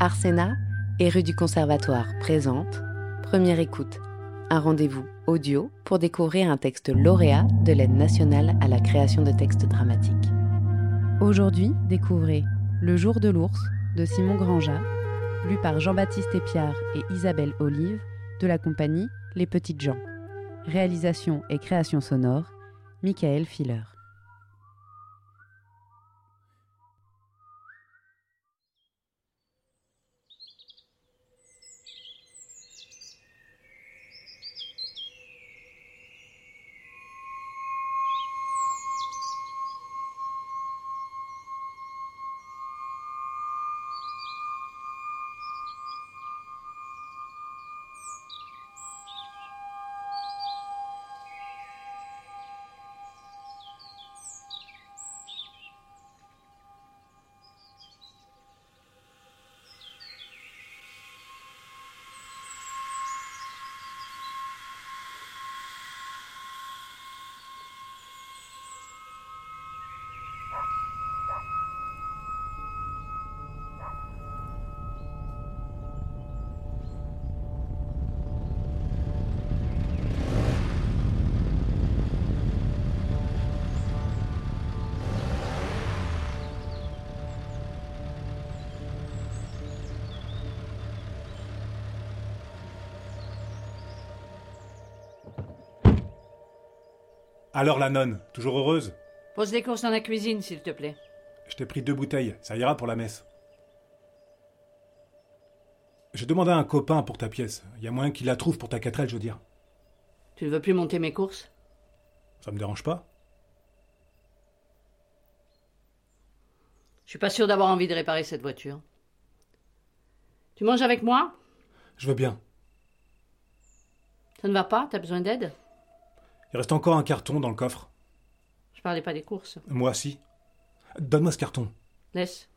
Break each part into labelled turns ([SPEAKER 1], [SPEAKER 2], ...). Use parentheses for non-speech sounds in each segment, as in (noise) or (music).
[SPEAKER 1] Arsena et rue du Conservatoire présente Première écoute, un rendez-vous audio pour découvrir un texte lauréat de l'aide nationale à la création de textes dramatiques. Aujourd'hui, découvrez Le jour de l'ours de Simon Granja, lu par Jean-Baptiste Épiard et Isabelle Olive de la compagnie Les Petites gens. Réalisation et création sonore, Michael Filler.
[SPEAKER 2] Alors la nonne, toujours heureuse?
[SPEAKER 3] Pose les courses dans la cuisine, s'il te plaît.
[SPEAKER 2] Je t'ai pris deux bouteilles, ça ira pour la messe. J'ai demandé à un copain pour ta pièce. Il y a moyen qu'il la trouve pour ta quatrelle, je veux dire.
[SPEAKER 3] Tu ne veux plus monter mes courses?
[SPEAKER 2] Ça me dérange pas.
[SPEAKER 3] Je suis pas sûr d'avoir envie de réparer cette voiture. Tu manges avec moi?
[SPEAKER 2] Je veux bien.
[SPEAKER 3] Ça ne va pas? T'as besoin d'aide?
[SPEAKER 2] Il reste encore un carton dans le coffre.
[SPEAKER 3] Je parlais pas des courses.
[SPEAKER 2] Moi, si. Donne-moi ce carton.
[SPEAKER 3] Laisse.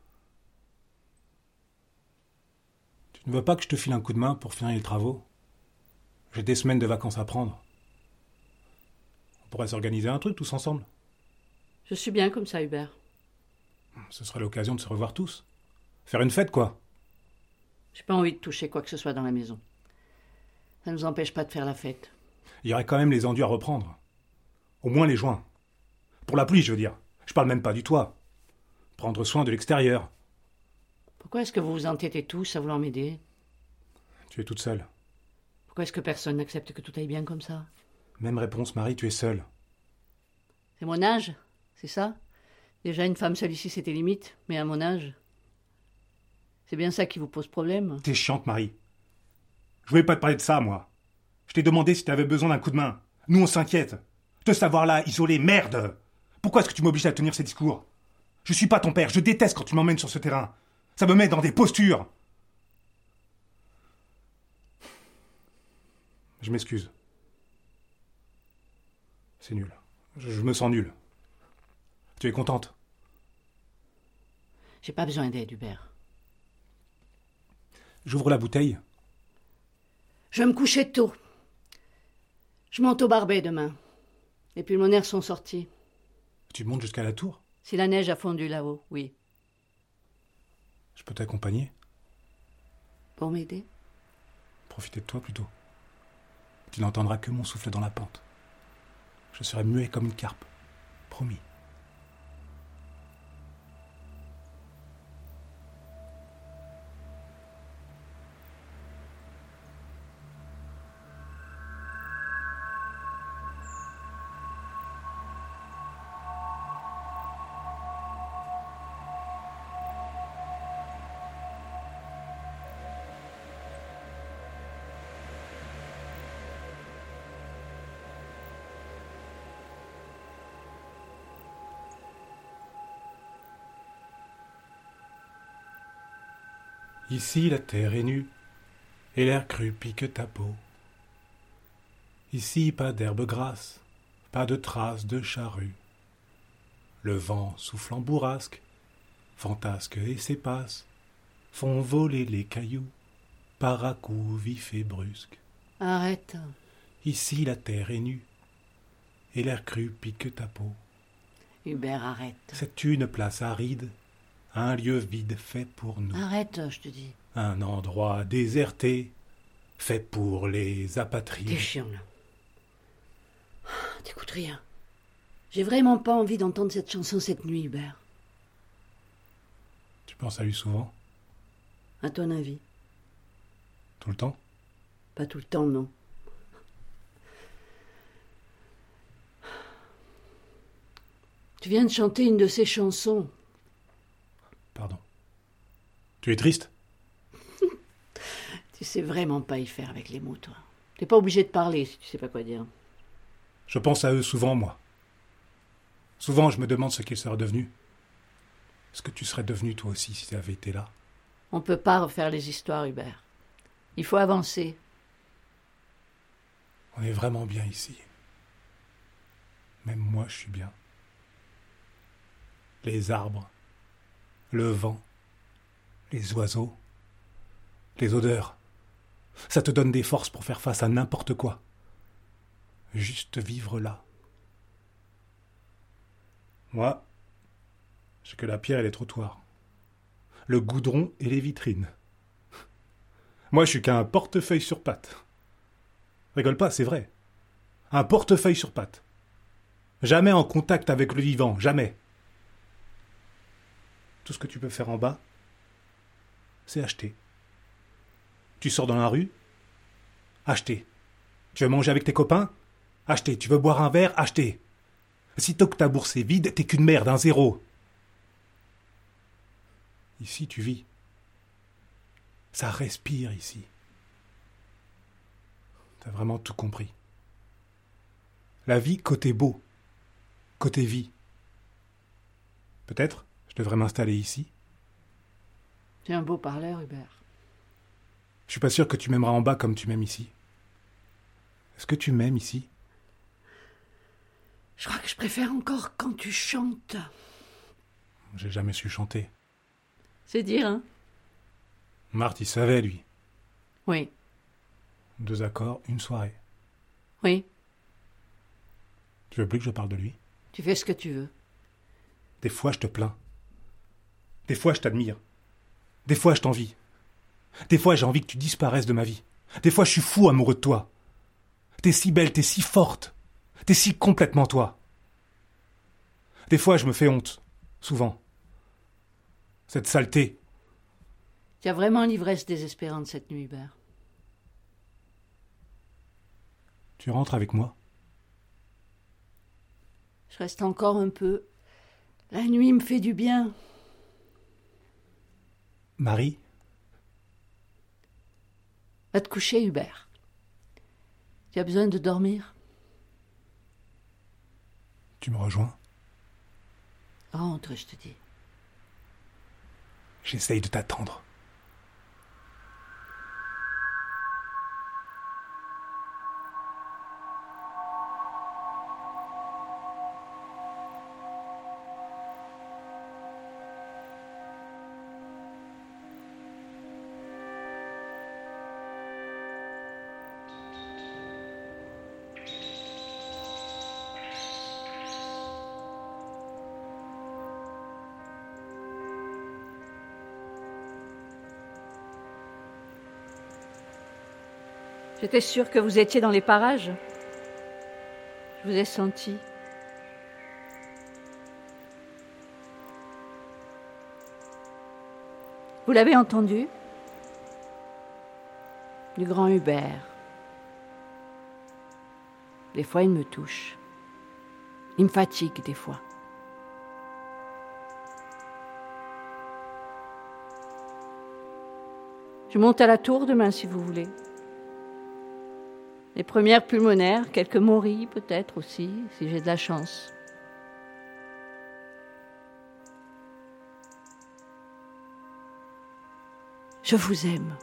[SPEAKER 2] Tu ne veux pas que je te file un coup de main pour finir les travaux? J'ai des semaines de vacances à prendre. On pourrait s'organiser un truc tous ensemble.
[SPEAKER 3] Je suis bien comme ça, Hubert.
[SPEAKER 2] Ce serait l'occasion de se revoir tous. Faire une fête, quoi.
[SPEAKER 3] J'ai pas envie de toucher quoi que ce soit dans la maison. Ça ne nous empêche pas de faire la fête.
[SPEAKER 2] Il y aurait quand même les enduits à reprendre. Au moins les joints. Pour la pluie, je veux dire. Je parle même pas du toit. Prendre soin de l'extérieur.
[SPEAKER 3] Pourquoi est-ce que vous vous entêtez tous à vouloir m'aider?
[SPEAKER 2] Tu es toute seule.
[SPEAKER 3] Pourquoi est-ce que personne n'accepte que tout aille bien comme ça?
[SPEAKER 2] Même réponse, Marie, tu es seule.
[SPEAKER 3] C'est mon âge C'est ça? Déjà, une femme seule ici, c'était limite, mais à mon âge. C'est bien ça qui vous pose problème
[SPEAKER 2] T'es chiante, Marie. Je voulais pas te parler de ça, moi. Je t'ai demandé si t'avais besoin d'un coup de main. Nous, on s'inquiète. Te savoir là, isolé, merde Pourquoi est-ce que tu m'obliges à tenir ces discours? Je suis pas ton père, je déteste quand tu m'emmènes sur ce terrain. Ça me met dans des postures. Je m'excuse. C'est nul. Je, je me sens nul. Tu es contente?
[SPEAKER 3] J'ai pas besoin d'aide, Hubert.
[SPEAKER 2] J'ouvre la bouteille.
[SPEAKER 3] Je vais me coucher tôt. Je monte au Barbet demain. Les pulmonaires sont sortis.
[SPEAKER 2] Tu montes jusqu'à la tour?
[SPEAKER 3] Si la neige a fondu là-haut, oui.
[SPEAKER 2] Je peux t'accompagner?
[SPEAKER 3] Pour m'aider?
[SPEAKER 2] Profiter de toi plutôt. Tu n'entendras que mon souffle dans la pente. Je serai muet comme une carpe. Promis. Ici la terre est nue, et l'air cru pique ta peau. Ici pas d'herbe grasse, pas de traces de charrue. Le vent souffle en bourrasque, fantasque et ses passes, font voler les cailloux, par à coups vifs et brusques.
[SPEAKER 3] Arrête.
[SPEAKER 2] Ici la terre est nue, et l'air cru pique ta peau.
[SPEAKER 3] Hubert, arrête.
[SPEAKER 2] C'est une place aride, un lieu vide fait pour nous.
[SPEAKER 3] Arrête, je te dis.
[SPEAKER 2] Un endroit déserté, fait pour les
[SPEAKER 3] T'es
[SPEAKER 2] apatrides.
[SPEAKER 3] chiant, là. T'écoutes rien. J'ai vraiment pas envie d'entendre cette chanson cette nuit, Hubert.
[SPEAKER 2] Tu penses à lui souvent?
[SPEAKER 3] À ton avis?
[SPEAKER 2] Tout le temps?
[SPEAKER 3] Pas tout le temps, non. Tu viens de chanter une de ces chansons.
[SPEAKER 2] Pardon. Tu es triste (laughs)
[SPEAKER 3] Tu sais vraiment pas y faire avec les mots, toi. T'es pas obligé de parler si tu sais pas quoi dire.
[SPEAKER 2] Je pense à eux souvent, moi. Souvent, je me demande ce qu'ils seraient devenus. Ce que tu serais devenu toi aussi si tu avais été là?
[SPEAKER 3] On peut pas refaire les histoires, Hubert. Il faut avancer.
[SPEAKER 2] On est vraiment bien ici. Même moi, je suis bien. Les arbres, le vent, les oiseaux, les odeurs. Ça te donne des forces pour faire face à n'importe quoi. Juste vivre là. Moi, j'ai que la pierre et les trottoirs. Le goudron et les vitrines. Moi, je suis qu'un portefeuille sur pattes. Rigole pas, c'est vrai. Un portefeuille sur pattes. Jamais en contact avec le vivant, jamais. Tout ce que tu peux faire en bas, c'est acheter. Tu sors dans la rue, acheter. Tu veux manger avec tes copains, acheter. Tu veux boire un verre, acheter. Sitôt que ta bourse est vide, t'es qu'une merde, un zéro. Ici, tu vis. Ça respire ici. T'as vraiment tout compris. La vie côté beau, côté vie. Peut-être je devrais m'installer ici.
[SPEAKER 3] Tu es un beau parleur, Hubert.
[SPEAKER 2] Je suis pas sûr que tu m'aimeras en bas comme tu m'aimes ici. Est-ce que tu m'aimes ici?
[SPEAKER 3] Je crois que je préfère encore quand tu chantes.
[SPEAKER 2] J'ai jamais su chanter.
[SPEAKER 3] C'est dire, hein?
[SPEAKER 2] Marthe, il savait, lui.
[SPEAKER 3] Oui,
[SPEAKER 2] Deux accords, une soirée.
[SPEAKER 3] oui.
[SPEAKER 2] Tu veux plus que je parle de lui?
[SPEAKER 3] Tu fais ce que tu veux.
[SPEAKER 2] Des fois, je te plains. Des fois, je t'admire. Des fois, je t'envie. Des fois, j'ai envie que tu disparaisses de ma vie. Des fois, je suis fou amoureux de toi. T'es si belle, t'es si forte. T'es si complètement toi. Des fois, je me fais honte. Souvent. Cette saleté.
[SPEAKER 3] Tu as vraiment l'ivresse désespérante cette nuit, Hubert.
[SPEAKER 2] Tu rentres avec moi?
[SPEAKER 3] Je reste encore un peu. La nuit me fait du bien.
[SPEAKER 2] Marie?
[SPEAKER 3] Va te coucher, Hubert. Tu as besoin de dormir?
[SPEAKER 2] Tu me rejoins?
[SPEAKER 3] Rentre, je te dis.
[SPEAKER 2] J'essaye de t'attendre.
[SPEAKER 3] J'étais sûre que vous étiez dans les parages. Je vous ai senti. Vous l'avez entendu? Du grand Hubert. Des fois, il me touche. Il me fatigue des fois. Je monte à la tour demain si vous voulez. Les premières pulmonaires, quelques morilles peut-être aussi, si j'ai de la chance. Je vous aime.